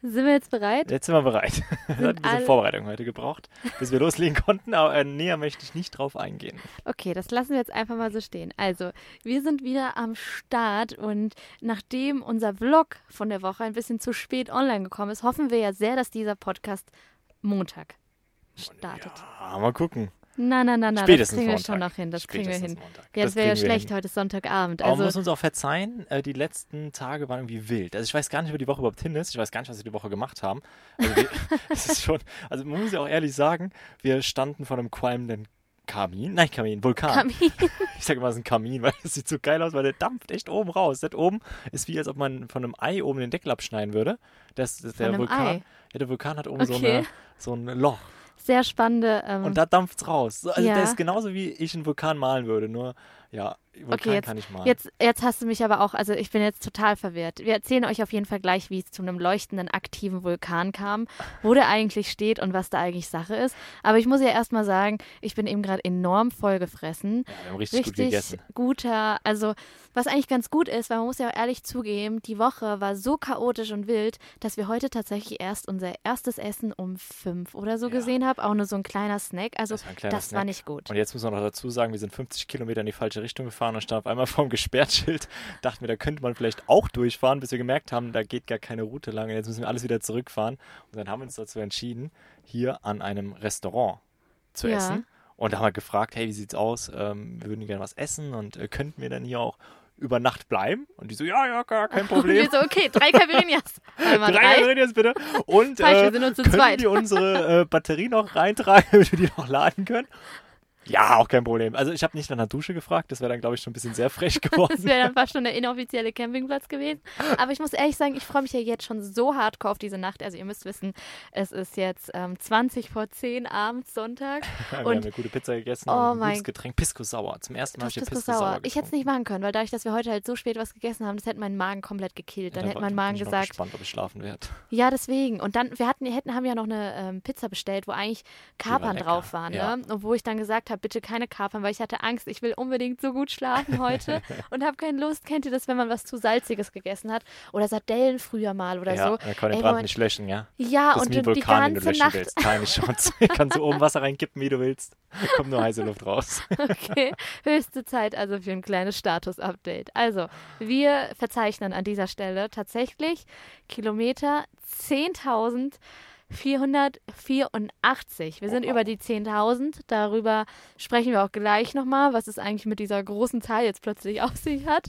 Sind wir jetzt bereit? Jetzt sind wir bereit. Es hat ein bisschen alle- Vorbereitung heute gebraucht, bis wir loslegen konnten, aber äh, näher möchte ich nicht drauf eingehen. Okay, das lassen wir jetzt einfach mal so stehen. Also, wir sind wieder am Start und nachdem unser Vlog von der Woche ein bisschen zu spät online gekommen ist, hoffen wir ja sehr, dass dieser Podcast Montag startet. Ja, mal gucken. Na, na, na, na, das Spätestens kriegen wir Montag. schon noch hin. Das kriegen wir hin. Montag. Ja, das wäre ja schlecht, hin. heute ist Sonntagabend. Aber man Also, muss uns auch verzeihen, äh, die letzten Tage waren irgendwie wild. Also ich weiß gar nicht, wie die Woche überhaupt hin ist. Ich weiß gar nicht, was wir die Woche gemacht haben. Also wir, ist schon, also man muss ja auch ehrlich sagen, wir standen vor einem qualmenden Kamin, nein, Kamin, Vulkan. Kamin. Ich sage immer, es ist ein Kamin, weil es sieht so geil aus, weil der dampft echt oben raus. Das oben ist wie, als ob man von einem Ei oben den Deckel abschneiden würde. Das, das der Vulkan. Ja, der Vulkan hat oben so, Okay. eine, so ein Loch. Sehr spannende. Ähm, Und da dampft's raus. So, Also Ja. das ist genauso wie ich einen Vulkan malen würde. Nur, ja, Vulkan Okay, jetzt- kann ich malen. Jetzt, jetzt hast du mich aber auch, also ich bin jetzt total verwirrt. Wir erzählen euch auf jeden Fall gleich, wie es zu einem leuchtenden, aktiven Vulkan kam, wo der eigentlich steht und was da eigentlich Sache ist. Aber ich muss ja erstmal sagen, ich bin eben gerade enorm vollgefressen. ja, wir haben richtig, gut Richtig gegessen. guter, also was eigentlich ganz gut ist, weil man muss ja auch ehrlich zugeben, die Woche war so chaotisch und wild, dass wir heute tatsächlich erst unser erstes Essen um fünf oder so Ja. gesehen haben. Auch nur so ein kleiner Snack. Also Das war kleiner das war Snack. nicht gut. Und jetzt muss man noch dazu sagen, wir sind 50 Kilometer in die falsche Richtung gefahren und standen auf einmal vorm Gesperrtschild. Dachten wir, da könnte man vielleicht auch durchfahren, bis wir gemerkt haben, da geht gar keine Route lang. Und jetzt müssen wir alles wieder zurückfahren. Und dann haben wir uns dazu entschieden, hier an einem Restaurant zu Ja. essen. Und da haben wir gefragt, hey, wie sieht's aus? Ähm, wir würden gerne was essen und äh, könnten wir dann hier auch über Nacht bleiben? Und die so, ja, ja, gar kein Und Problem. wir so, okay, drei. Einmal Drei drei. Bitte. Und Falsch, wir äh, sind nur zu können zweit. wir unsere äh, Batterie noch reintragen, damit wir die noch laden können? Ja, auch kein Problem. Also ich habe nicht nach einer Dusche gefragt, das wäre dann, glaube ich, schon ein bisschen sehr frech Das geworden. wäre dann fast schon der inoffizielle Campingplatz gewesen. Aber ich muss ehrlich sagen, ich freue mich ja jetzt schon so hardcore auf diese Nacht. Also ihr müsst wissen, es ist jetzt ähm, 20 vor 10 abends Sonntag. wir haben und- eine gute Pizza gegessen Oh und ein gutes Getränk. Pisco Sauer. Zum ersten Mal habe Das ich das Pisco Sauer. Ich hätte es nicht machen können, weil dadurch, dass wir heute halt so spät was gegessen haben, das hätte meinen Magen komplett gekillt. Dann hätte mein Magen Ich bin gesagt, gespannt, ob ich schlafen werde. ja, deswegen. Und dann, wir hatten, wir hätten, haben ja noch eine ähm, Pizza bestellt, wo eigentlich Kapern drauf waren. ja. Ne? Und wo ich dann gesagt habe, bitte keine Kapern, weil ich hatte Angst, ich will unbedingt so gut schlafen heute und habe keine Lust. Kennt ihr das, wenn man was zu Salziges gegessen hat? Oder Sardellen früher mal oder ja, so? da kann den Ey, Brand nicht löschen, ja. Ja, Das ist und wie ein die Vulkan, den du ganze Nacht. willst. Keine Chance. Kannst du oben Wasser reinkippen, wie du willst. Kommt nur heiße Luft raus. Okay, höchste Zeit also für ein kleines Status-Update. Also, wir verzeichnen an dieser Stelle tatsächlich Kilometer 10.484. Wir sind über die 10.000. Darüber sprechen wir auch gleich nochmal, was es eigentlich mit dieser großen Zahl jetzt plötzlich auf sich hat.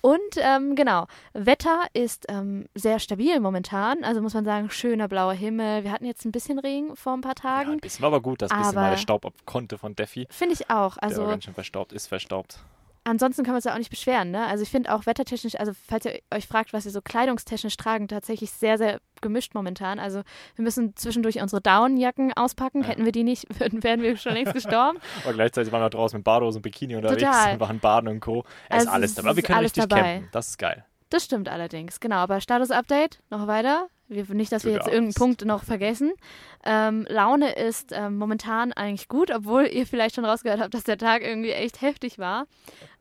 Und ähm, genau, Wetter ist ähm, sehr stabil momentan. Also muss man sagen, schöner blauer Himmel. Wir hatten jetzt ein bisschen Regen vor ein paar Ja, Tagen. ein bisschen war aber gut, dass ein bisschen mal der Staub ab konnte von Defi. Finde ich auch. Der Also war ganz schön verstaubt, ist verstaubt. Ansonsten können wir uns ja auch nicht beschweren, ne? Also ich finde auch wettertechnisch, also falls ihr euch fragt, was wir so kleidungstechnisch tragen, tatsächlich sehr, sehr gemischt momentan. Also wir müssen zwischendurch unsere Downjacken auspacken. Ja. Hätten wir die nicht, würden, wären wir schon längst gestorben. Aber gleichzeitig waren wir draußen mit Badehose und Bikini unterwegs Total. und waren baden und Co. Es Also ist alles es dabei. Aber wir können alles richtig dabei. campen. Das ist geil. Das stimmt allerdings, genau. Aber Status-Update, noch weiter. Wir, nicht, dass wir jetzt irgendeinen. Punkt noch vergessen. Ähm, Laune ist ähm, momentan eigentlich gut, obwohl ihr vielleicht schon rausgehört habt, dass der Tag irgendwie echt heftig war.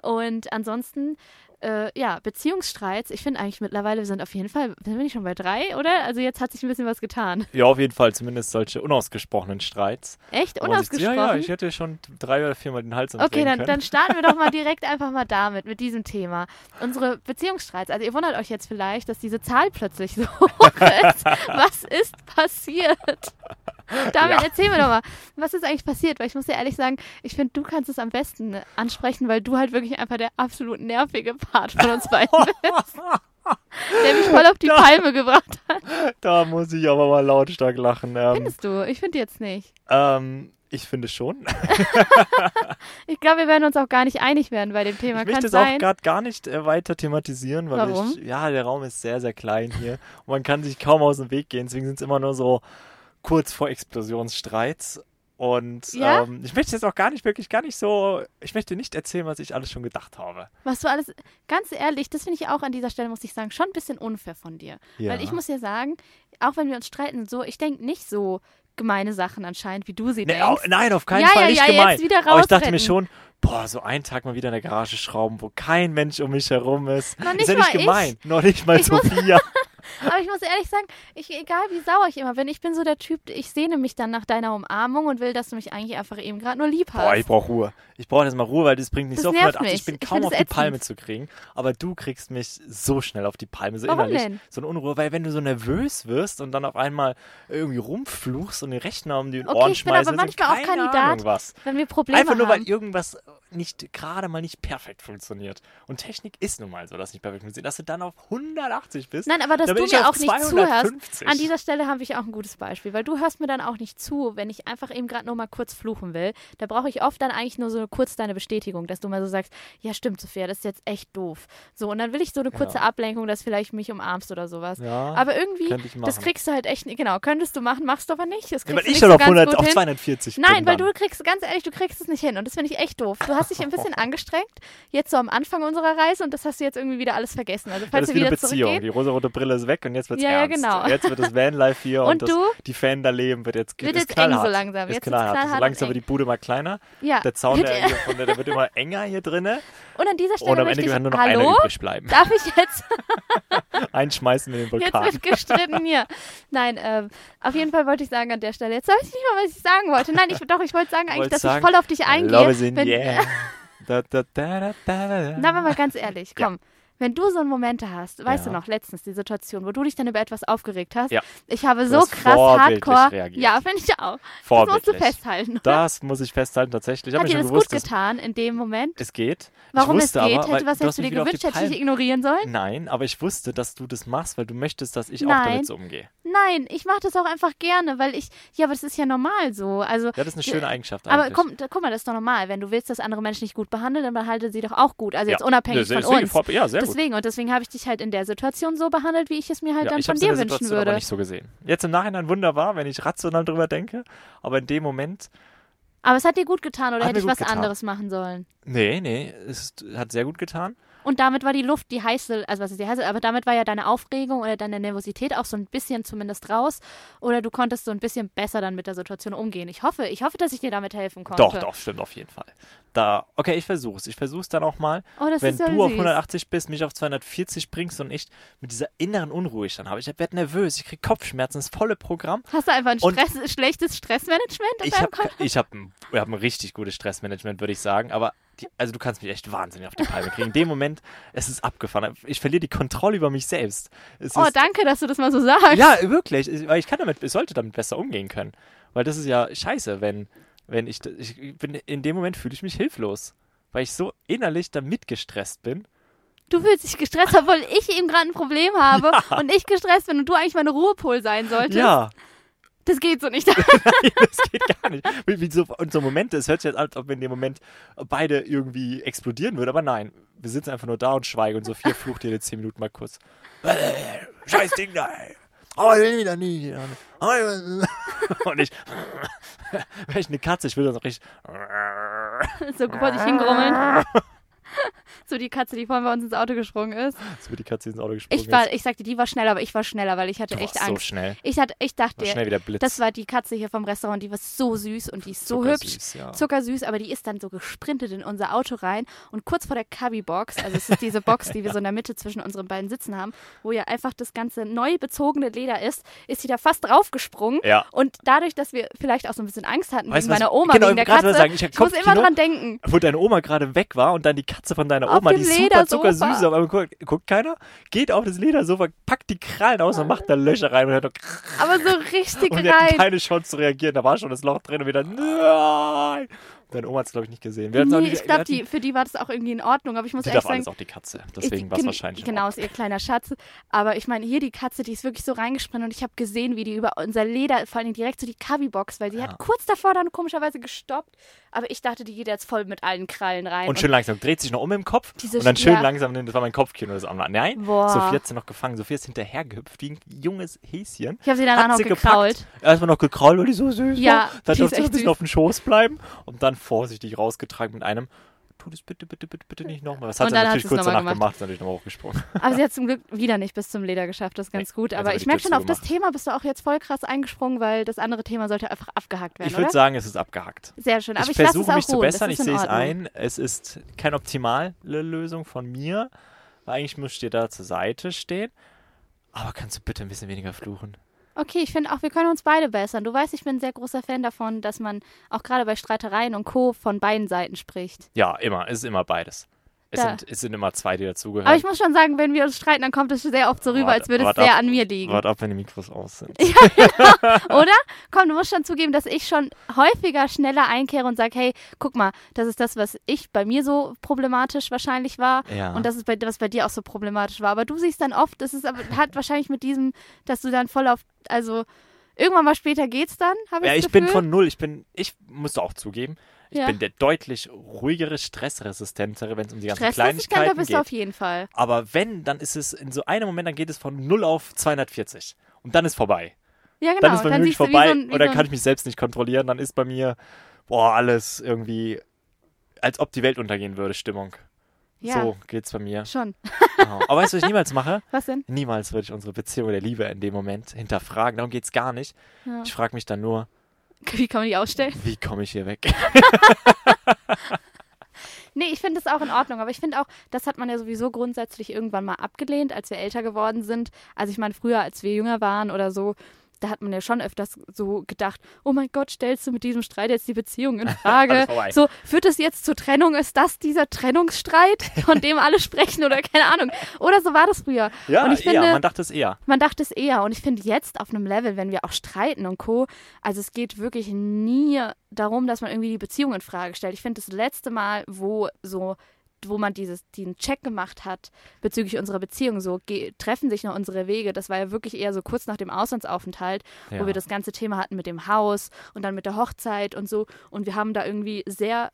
Und ansonsten, äh, ja, Beziehungsstreits. Ich finde eigentlich mittlerweile, wir sind auf jeden Fall, sind wir nicht schon bei drei, oder? Also jetzt hat sich ein bisschen was getan. Ja, auf jeden Fall zumindest solche unausgesprochenen Streits. Echt? Man sich- Unausgesprochen? Ja, ja, ich hätte schon drei oder viermal den Hals Okay, dann, dann starten wir doch mal direkt einfach mal damit, mit diesem Thema. Unsere Beziehungsstreits. Also ihr wundert euch jetzt vielleicht, dass diese Zahl plötzlich so hoch ist. Was ist passiert? Damit Ja. erzähl mir doch mal, was ist eigentlich passiert? Weil ich muss dir ehrlich sagen, ich finde, du kannst es am besten ansprechen, weil du halt wirklich einfach der absolut nervige Part von uns beiden bist. Der mich voll auf die Palme gebracht hat. Da muss ich aber mal lautstark lachen. Ähm, Findest du? Ich finde jetzt nicht. ähm, ich finde schon. Ich glaube, wir werden uns auch gar nicht einig werden bei dem Thema. Ich möchte es auch gerade gar nicht äh, weiter thematisieren, weil Warum? ich, ja, der Raum ist sehr, sehr klein hier und man kann sich kaum aus dem Weg gehen. Deswegen sind es immer nur so kurz vor Explosionsstreits. Und Ja? ähm, ich möchte jetzt auch gar nicht, wirklich gar nicht so, ich möchte nicht erzählen, was ich alles schon gedacht habe. Was du alles, ganz ehrlich, das finde ich auch an dieser Stelle, muss ich sagen, schon ein bisschen unfair von dir. Ja. Weil ich muss ja sagen, auch wenn wir uns streiten, so, ich denke nicht so gemeine Sachen anscheinend, wie du sie Nee, denkst. nein, auf keinen Ja, Fall nicht gemein. Aber ich dachte mir schon, boah, so einen Tag mal wieder in der Garage schrauben, wo kein Mensch um mich herum ist. Noch ist nicht ja nicht mal ich. gemein. Noch nicht mal Ich Sophia. Aber ich muss ehrlich sagen, ich, egal wie sauer ich immer bin, ich bin so der Typ, ich sehne mich dann nach deiner Umarmung und will, dass du mich eigentlich einfach eben gerade nur lieb hast. Boah, ich brauche Ruhe. Ich brauche jetzt mal Ruhe, weil das bringt mich Das so auf nervt 180. Ich bin Ich kaum find auf die ätzend. Palme zu kriegen. Aber du kriegst mich so schnell auf die Palme, so Warum innerlich. denn? So eine Unruhe, weil wenn du so nervös wirst und dann auf einmal irgendwie rumfluchst und den Rechner um die Okay, Ohren ich bin aber schmeißt, manchmal auch keine Kandidat, Ahnung was. Wenn wir Probleme Einfach nur, haben. weil irgendwas nicht gerade mal nicht perfekt funktioniert. Und Technik ist nun mal so, dass nicht perfekt funktioniert. Dass du dann auf 180 bist. Nein, aber dass du mir auch nicht zuhörst. 250. An dieser Stelle habe ich auch ein gutes Beispiel, weil du hörst mir dann auch nicht zu, wenn ich einfach eben gerade nur mal kurz fluchen will. Da brauche ich oft dann eigentlich nur so kurz deine Bestätigung, dass du mal so sagst, ja stimmt, Sophia, das ist jetzt echt doof. So, und dann will ich so eine kurze Ja. Ablenkung, dass vielleicht mich umarmst oder sowas. ja, Aber irgendwie, das kriegst du halt echt, nicht- genau, könntest du machen, machst du aber nicht. Das ja, kriegst weil du ich schon auf, ganz 100, gut auf hin. 240 Nein, weil du kriegst, ganz ehrlich, du kriegst es nicht hin und das finde ich echt doof. Du hast dich ein bisschen angestrengt, jetzt so am Anfang unserer Reise und das hast du jetzt irgendwie wieder alles vergessen. Also Ja, falls das ist wie eine wieder Beziehung. Die rosarote Brille ist weg und jetzt wird's Ja, ja, ernst. genau. Jetzt wird das Vanlife hier und, Und das, die Fan-Leben wird jetzt, Wird jetzt eng so knallhart. langsam. Ist Jetzt knallhart. knallhart so langsam wird die Bude mal kleiner. ja. Der Zaun, Wird- der, der, der wird immer enger hier drinne. Und an dieser Stelle Und am möchte Ende kann nur noch einer hallo, übrig bleiben. darf ich jetzt, Einschmeißen in den jetzt Vulkan. wird gestritten hier. Nein, ähm, auf jeden Fall wollte ich sagen an der Stelle, jetzt weiß ich nicht mal, was ich sagen wollte. Nein, ich, doch, ich wollte sagen eigentlich, dass sagen, ich voll auf dich eingehe. Wenn, air. Da, da, da, da, da. Na, aber mal ganz ehrlich, Ja. Wenn du so Momente hast, weißt Ja. du noch, letztens die Situation, wo du dich dann über etwas aufgeregt hast, Ja. ich habe so krass hardcore. reagiert. Ja, finde ich auch. Das musst du festhalten. oder? Das muss ich festhalten, tatsächlich. Ich Hat dir das gut getan in dem Moment? es geht. Warum es geht? aber, Hätte, was hättest du dir gewünscht? Hätte ich dich ignorieren sollen? Nein, aber ich wusste, dass du das machst, weil du möchtest, dass ich auch Nein. damit so umgehe. Nein, ich mache das auch einfach gerne, weil ich, ja, aber das ist ja normal so. Also, Ja, das ist eine schöne Eigenschaft aber komm, da, guck mal, das ist doch normal. Wenn du willst, dass andere Menschen dich gut behandeln, dann behalte sie doch auch gut. Also ja. jetzt unabhängig Ja, von uns. vor- Ja, sehr gut. Deswegen, und deswegen habe ich dich halt in der Situation so behandelt, wie ich es mir halt Ja, dann ich von habe dir wünschen Situation würde. aber nicht so gesehen. Jetzt im Nachhinein wunderbar, wenn ich rational drüber denke, aber in dem Moment, Aber es hat dir gut getan oder hätte ich was getan. anderes machen sollen? nee, nee, es hat sehr gut getan. Und damit war die Luft, die heiße, also was ist die heiße, aber damit war ja deine Aufregung oder deine Nervosität auch so ein bisschen zumindest raus. Oder du konntest so ein bisschen besser dann mit der Situation umgehen. Ich hoffe, ich hoffe, dass ich dir damit helfen konnte. Doch, doch, stimmt auf jeden Fall. Da, okay, ich versuch's. Ich versuch's dann auch mal. Oh, das wenn ist ja du auf süß. 180 bist, mich auf 240 bringst und ich mit dieser inneren Unruhe ich dann habe. Ich werde nervös, ich krieg Kopfschmerzen, das volle Programm. Hast du einfach ein Stress, schlechtes Stressmanagement auf Ich deinem habe Kopf? ich hab ein, ich hab ein richtig gutes Stressmanagement, würde ich sagen. Aber die, also du kannst mich echt wahnsinnig auf die Palme kriegen. In dem Moment, es ist abgefahren. Ich verliere die Kontrolle über mich selbst. Es Oh, ist, danke, dass du das mal so sagst. Ja, wirklich. Ich, weil ich kann damit, ich sollte damit besser umgehen können. Weil das ist ja scheiße, wenn, wenn ich, ich bin, in dem Moment fühle ich mich hilflos. Weil ich so innerlich damit gestresst bin. Du fühlst dich gestresst, obwohl ich eben gerade ein Problem habe und ich gestresst bin und du eigentlich meine Ruhepol sein solltest. Ja, Das geht so nicht. das geht gar nicht. Wie, wie so, und so Momente, es hört sich jetzt an, als ob wir in dem Moment beide irgendwie explodieren würden, aber nein. Wir sitzen einfach nur da und schweigen und Sophia flucht jede 10 Minuten mal kurz. Scheiß Ding da, ey. Oh, ich will wieder nie. Oh, Und ich, wäre ich eine Katze, ich will das auch richtig. so vor sich hingrummeln. So die Katze, die vorhin bei uns ins Auto gesprungen ist. So wie die Katze ins Auto gesprungen Ich war, ist. ich sagte, die war schneller, aber ich war schneller, weil ich hatte Du echt warst so Angst. schnell. Ich, hatte, ich dachte, War schnell das war die Katze hier vom Restaurant, die war so süß und die ist so Zuckersüß, hübsch. ja. Zuckersüß, aber die ist dann so gesprintet in unser Auto rein und kurz vor der Cubby-Box, also es ist diese Box, die wir so in der Mitte zwischen unseren beiden Sitzen haben, wo ja einfach das ganze neu bezogene Leder ist, ist sie da fast draufgesprungen. Ja. Und dadurch, dass wir vielleicht auch so ein bisschen Angst hatten Weißt wegen meiner Oma, genau, wegen der Katze, sagen, ich ich muss immer Kopfkino. dran denken. Wo deine Oma gerade weg war und dann die Katze von deiner Auf Oma, die super Ledersofa. zuckersüß, aber guckt, guckt keiner, geht auf das Ledersofa, packt die Krallen aus und macht da Löcher rein und hört doch Aber so richtig und rein. keine Chance zu reagieren. Da war schon das Loch drin und wieder nein. Deine Oma hat es, glaube ich, nicht gesehen. Wir auch Nee, nicht, ich glaube, die, für die war das auch irgendwie in Ordnung, aber ich muss die ehrlich darf sagen, alles auch die Katze. Deswegen war es wahrscheinlich in Genau, ist ihr kleiner Schatz. Aber ich meine, hier die Katze, die ist wirklich so reingesprengt und ich habe gesehen, wie die über unser Leder, vor allem direkt so die Cubby-Box, weil sie Ja. hat kurz davor dann komischerweise gestoppt. Aber ich dachte, die geht jetzt voll mit allen Krallen rein. Und schön langsam, dreht sich noch um im Kopf und dann Sch- schön ja. langsam, das war mein Kopfkino, das an. Nein, Boah. Sophie hat sie noch gefangen. Sophie ist hinterhergehüpft wie ein junges Häschen. ich habe sie danach hat noch sie gekrault. erstmal noch gekrault, weil die so süß Ja, war. Dann die durfte sie auf dem Schoß bleiben und dann vorsichtig rausgetragen mit einem tu das bitte, bitte, bitte, bitte nicht nochmal. Das hat Und sie natürlich kurz danach gemacht. gemacht, ist natürlich nochmal hochgesprungen. Aber sie hat zum Glück wieder nicht bis zum Leder geschafft, das ist ganz Nee, gut. jetzt Aber ich merke schon, auf das. Thema bist du auch jetzt voll krass eingesprungen, weil das andere Thema sollte einfach abgehakt werden, Ich würde sagen, es ist abgehakt. Sehr schön. Aber ich, ich versuche auch mich zu bessern, ich sehe es ein. Es ist keine optimale Lösung von mir, weil eigentlich müsst ihr da zur Seite stehen. Aber kannst du bitte ein bisschen weniger fluchen? Okay, ich finde auch, wir können uns beide bessern. Du weißt, ich bin ein sehr großer Fan davon, dass man auch gerade bei Streitereien und Co. von beiden Seiten spricht. Ja, immer. Es ist immer beides. Es, Da- sind, es sind immer zwei, die dazugehören. Aber ich muss schon sagen, wenn wir uns streiten, dann kommt es sehr oft so rüber, Warte- als würde es sehr ab- an mir liegen. Wart ab, wenn die Mikros aus sind. Oder? Komm, du musst schon zugeben, dass ich schon häufiger schneller einkehre und sage, hey, guck mal, das ist das, was ich bei mir so problematisch wahrscheinlich war. Ja. Und das ist bei, was bei dir auch so problematisch war. Aber du siehst dann oft, das ist aber hat wahrscheinlich mit diesem, dass du dann voll auf, also irgendwann mal später geht's dann, habe ich Ja, ich bin Gefühl. von null. Ich bin, ich muss auch zugeben, ich Ja. bin der deutlich ruhigere, stressresistentere, wenn es um die ganzen Kleinigkeiten bist geht. du auf jeden Fall. Aber wenn, dann ist es in so einem Moment, dann geht es von 0 auf 240. Und dann ist vorbei. Ja, genau. Dann ist bei mir wirklich vorbei so ein, und dann so kann ich mich selbst nicht kontrollieren. Dann ist bei mir, boah, alles irgendwie, als ob die Welt untergehen würde, Stimmung. Ja. So geht's bei mir. Schon. Genau. Aber weißt du, was ich niemals mache? Was denn? Niemals würde ich unsere Beziehung der Liebe in dem Moment hinterfragen. Darum geht's gar nicht. Ja. Ich frage mich dann nur, Wie kann man die ausstellen? wie komme ich hier weg? Nee, ich finde es auch in Ordnung, aber ich finde auch, das hat man ja sowieso grundsätzlich irgendwann mal abgelehnt, als wir älter geworden sind. Also ich meine, früher, als wir jünger waren oder so, da hat man ja schon öfters so gedacht, oh mein Gott, stellst du mit diesem Streit jetzt die Beziehung in Frage? So, führt es jetzt zur Trennung? Ist das dieser Trennungsstreit, von dem alle sprechen oder keine Ahnung? Oder so war das früher. Ja, Und ich eher. finde- Man dachte es eher. Man dachte es eher. Und ich finde jetzt auf einem Level, wenn wir auch streiten und Co., also es geht wirklich nie darum, dass man irgendwie die Beziehung in Frage stellt. Ich finde das letzte Mal, wo so wo man dieses, diesen Check gemacht hat bezüglich unserer Beziehung, so treffen sich noch unsere Wege. Das war ja wirklich eher so kurz nach dem Auslandsaufenthalt, Ja. wo wir das ganze Thema hatten mit dem Haus und dann mit der Hochzeit und so. Und wir haben da irgendwie sehr,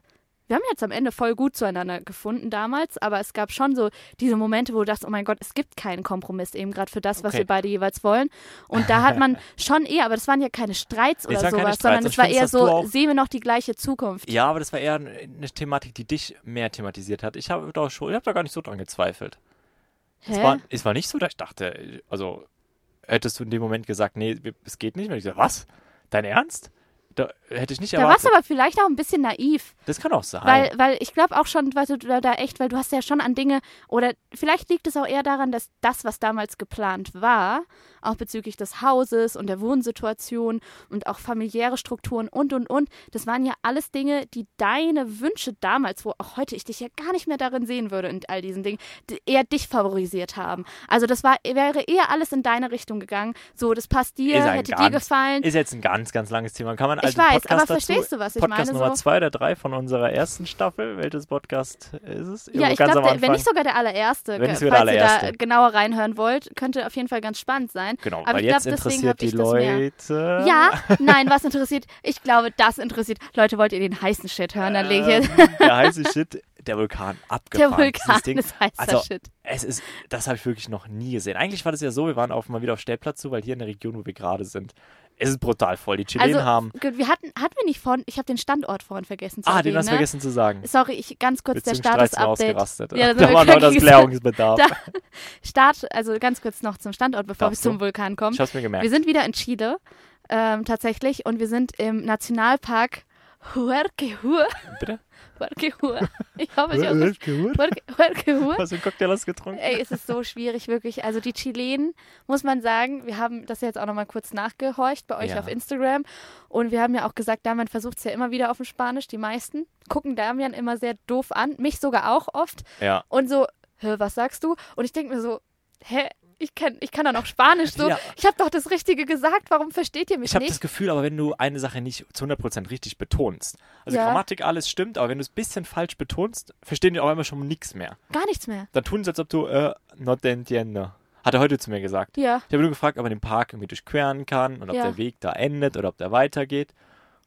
wir haben jetzt am Ende voll gut zueinander gefunden damals, aber es gab schon so diese Momente, wo du dachtest, oh mein Gott, es gibt keinen Kompromiss eben gerade für das, was Okay. wir beide jeweils wollen. Und da hat man schon eher, aber das waren ja keine Streits oder es sowas, sondern Streits. es Ich war eher so, sehen wir noch die gleiche Zukunft. Ja, aber das war eher eine Thematik, die dich mehr thematisiert hat. Ich habe da schon, ich habe da gar nicht so dran gezweifelt. Es Hä? war, es war nicht so, dass ich dachte, also hättest du in dem Moment gesagt, nee, es geht nicht. Und ich gesagt, was? Dein Ernst? Da hätte ich nicht da warst erwartet. du aber vielleicht auch ein bisschen naiv. das kann auch sein. Weil, weil ich glaube auch schon, weil du da echt, weil du hast ja schon an Dinge, oder vielleicht liegt es auch eher daran, dass das, was damals geplant war, auch bezüglich des Hauses und der Wohnsituation und auch familiäre Strukturen und, und, und, das waren ja alles Dinge, die deine Wünsche damals, wo auch heute ich dich ja gar nicht mehr darin sehen würde in all diesen Dingen, die eher dich favorisiert haben. Also das war, wäre eher alles in deine Richtung gegangen. So, das passt dir, hätte dir gefallen. ist jetzt ein ganz, ganz langes Thema. Kann man Ich also weiß, Podcast aber dazu, verstehst du, was ich Podcast meine? Nummer So? zwei oder drei von unserer ersten Staffel. Welches Podcast ist es? Ja, Irgendwo ich ganz glaube, wenn nicht sogar der allererste, Wenn nicht sogar falls der ihr da allererste. genauer reinhören wollt, könnte auf jeden Fall ganz spannend sein. Genau, aber weil ich glaub, jetzt hab interessiert die ich. Leute. Ja, nein, was interessiert? Ich glaube, das interessiert. Leute, wollt ihr den heißen Shit hören? Dann lege ich Ähm, der heiße Shit, der Vulkan abgefahren. Der Vulkan ist heißer also, Shit. Es ist, das habe ich wirklich noch nie gesehen. Eigentlich war das ja so, wir waren auf, mal wieder auf Stellplatz zu, weil hier in der Region, wo wir gerade sind, es ist brutal voll. Die Chilenen Also, haben. gut, wir hatten, hatten wir nicht vorhin, ich habe den Standort vorhin vergessen zu Ah, den hast du ne? vergessen zu sagen. Sorry, ich ganz kurz der Status-Update. Ja, da war noch das Klärungsbedarf. Da- Start, also ganz kurz noch zum Standort, bevor Darfst wir zum du? Vulkan kommen. Ich hab's mir gemerkt. Wir sind wieder in Chile, ähm, tatsächlich, und wir sind im Nationalpark Huerquehue. Bitte? Huerquehue. Ich hoffe, ich habe Huerquehue. Hast du einen Cocktail hast getrunken? Ey, es ist so schwierig, wirklich. Also die Chilenen, muss man sagen, wir haben das jetzt auch nochmal kurz nachgehorcht bei euch Ja. auf Instagram. Und wir haben ja auch gesagt, Damian versucht es ja immer wieder auf dem Spanisch. Die meisten gucken Damian immer sehr doof an. Mich sogar auch oft. Ja. Und so, hä, was sagst du? Und ich denke mir so, hä, ich kann, ich kann doch noch Spanisch. So, Ja. ich habe doch das Richtige gesagt. Warum versteht ihr mich Ich habe nicht? das Gefühl, aber wenn du eine Sache nicht zu 100% richtig betonst, also Ja. Grammatik, alles stimmt, aber wenn du es ein bisschen falsch betonst, verstehen die auch immer schon nichts mehr. Gar nichts mehr. Dann tun sie, als ob du, äh, no te entiendo. Hat er heute zu mir gesagt. Ja. Ich habe nur gefragt, ob man den Park irgendwie durchqueren kann und ob Ja. der Weg da endet oder ob der weitergeht.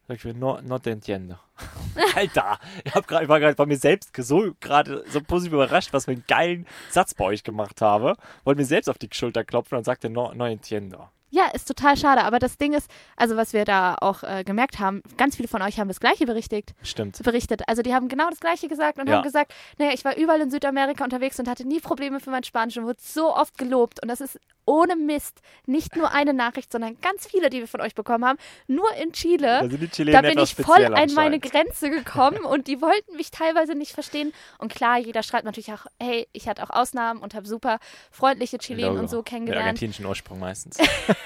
Sag ich mir, no, no te entiendo. Alter, ich, hab grad, ich war gerade bei mir selbst so gerade so positiv überrascht, was für einen geilen Satz bei euch gemacht habe. Wollte mir selbst auf die Schulter klopfen und sagte, no, no entiendo. Ja, ist total schade. Aber das Ding ist, also was wir da auch äh, gemerkt haben, ganz viele von euch haben das Gleiche berichtet. Stimmt. Berichtet. Also die haben genau das Gleiche gesagt und Ja. haben gesagt, naja, ich war überall in Südamerika unterwegs und hatte nie Probleme für mein Spanisch und wurde so oft gelobt. Und das ist ohne Mist nicht nur eine Nachricht, sondern ganz viele, die wir von euch bekommen haben. Nur in Chile. Die Da bin ich voll an meine. Grenze gekommen und die wollten mich teilweise nicht verstehen. Und klar, jeder schreibt natürlich auch, hey, ich hatte auch Ausnahmen und habe super freundliche Chilenen und so Mit kennengelernt. argentinischen Ursprung meistens.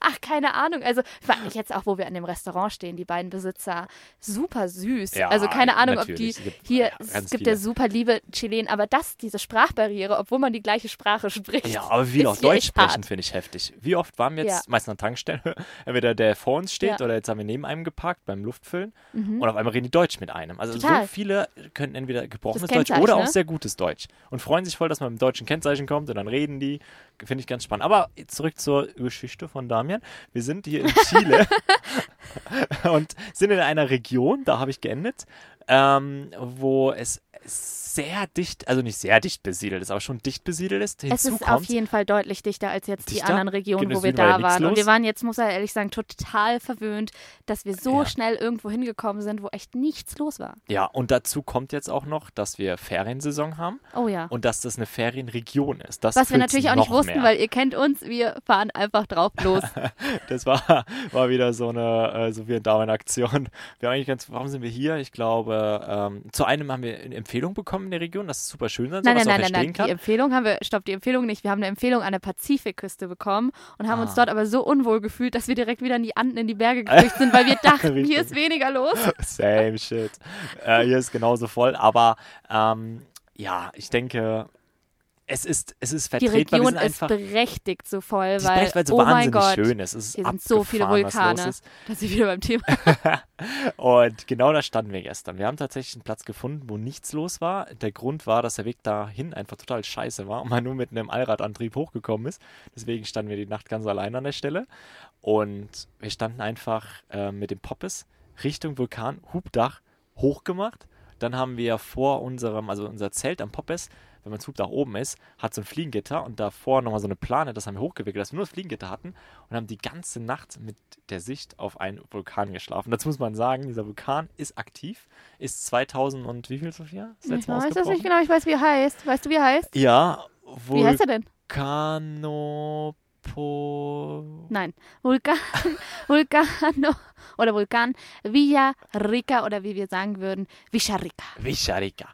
Ach, keine Ahnung. Also vor allem jetzt auch, wo wir an dem Restaurant stehen, die beiden Besitzer, super süß. Ja, also keine Ahnung, ob die natürlich. Es gibt- hier, ja, es gibt ja super liebe Chilenen, aber das, diese Sprachbarriere, obwohl man die gleiche Sprache spricht. Ja, aber wie auch hier Deutsch sprechen, finde ich heftig. Wie oft waren wir jetzt Ja. meistens an der Tankstelle, entweder der vor uns steht oder jetzt haben wir neben einem geparkt beim Luftfüllen Mhm. und auf einmal reden die Deutsch mit einem. Also Total. so viele können entweder gebrochenes Deutsch oder auch ne? sehr gutes Deutsch und freuen sich voll, dass man mit dem deutschen Kennzeichen kommt und dann reden die. Finde ich ganz spannend. Aber zurück zur Geschichte von Damian. Wir sind hier in Chile und sind in einer Region, da habe ich geendet, ähm, wo es sehr dicht, also nicht sehr dicht besiedelt ist, aber schon dicht besiedelt ist. Es Hinzu ist auf jeden Fall deutlich dichter als jetzt die Dichter? anderen Regionen, Im wo wir Süden war da nichts waren. Und los. wir waren jetzt, muss ich ehrlich sagen, total verwöhnt, dass wir so Ja. schnell irgendwo hingekommen sind, wo echt nichts los war. Ja, und dazu kommt jetzt auch noch, dass wir Feriensaison haben Oh ja. und dass das eine Ferienregion ist. Das Was wir natürlich auch nicht wussten, mehr. weil ihr kennt uns, wir fahren einfach drauf los. Das war, war wieder so eine, äh, so wie eine Daumenaktion. Wir haben eigentlich ganz, warum sind wir hier? Ich glaube, ähm, zu einem haben wir eine Empfehlung bekommen in der Region, dass es super schön sein soll, Nein, was nein, man nein, nein, verstehen nein. Die. Empfehlung haben wir, stopp, die Empfehlung nicht. Wir haben eine Empfehlung an der Pazifikküste bekommen und haben uns Ah. dort aber so unwohl gefühlt, dass wir direkt wieder in die Anden, in die Berge geflüchtet sind, weil wir dachten, hier ist weniger los. Same shit. Äh, hier ist genauso voll, aber ähm, ja, ich denke, es ist, es ist Die vertretbar. wir Region ist berechtigt so voll, die weil, berechtigt, weil es so oh wahnsinnig Gott, schön ist. Es ist hier sind so viele Vulkane. Da sind wir wieder beim Thema. Und genau da standen wir gestern. Wir haben tatsächlich einen Platz gefunden, wo nichts los war. Der Grund war, dass der Weg dahin einfach total scheiße war und man nur mit einem Allradantrieb hochgekommen ist. Deswegen standen wir die Nacht ganz allein an der Stelle. Und wir standen einfach äh, mit dem Poppes Richtung Vulkan, Hubdach, hochgemacht. Dann haben wir vor unserem, also unser Zelt am Poppes, wenn man das Hubdach oben ist, hat so ein Fliegengitter und davor nochmal so eine Plane, das haben wir hochgewickelt, dass wir nur das Fliegengitter hatten und haben die ganze Nacht mit der Sicht auf einen Vulkan geschlafen. Dazu muss man sagen, dieser Vulkan ist aktiv, ist 2000 und wie viel, Sophia? Ist Ich weiß das nicht genau, ich weiß, wie er heißt. Weißt du, wie er heißt? Ja, Wie heißt er denn? Vulcanopo... Nein. Vulkan, Vulcano oder Vulkan Villarrica oder wie wir sagen würden, Villarrica. Vicharika.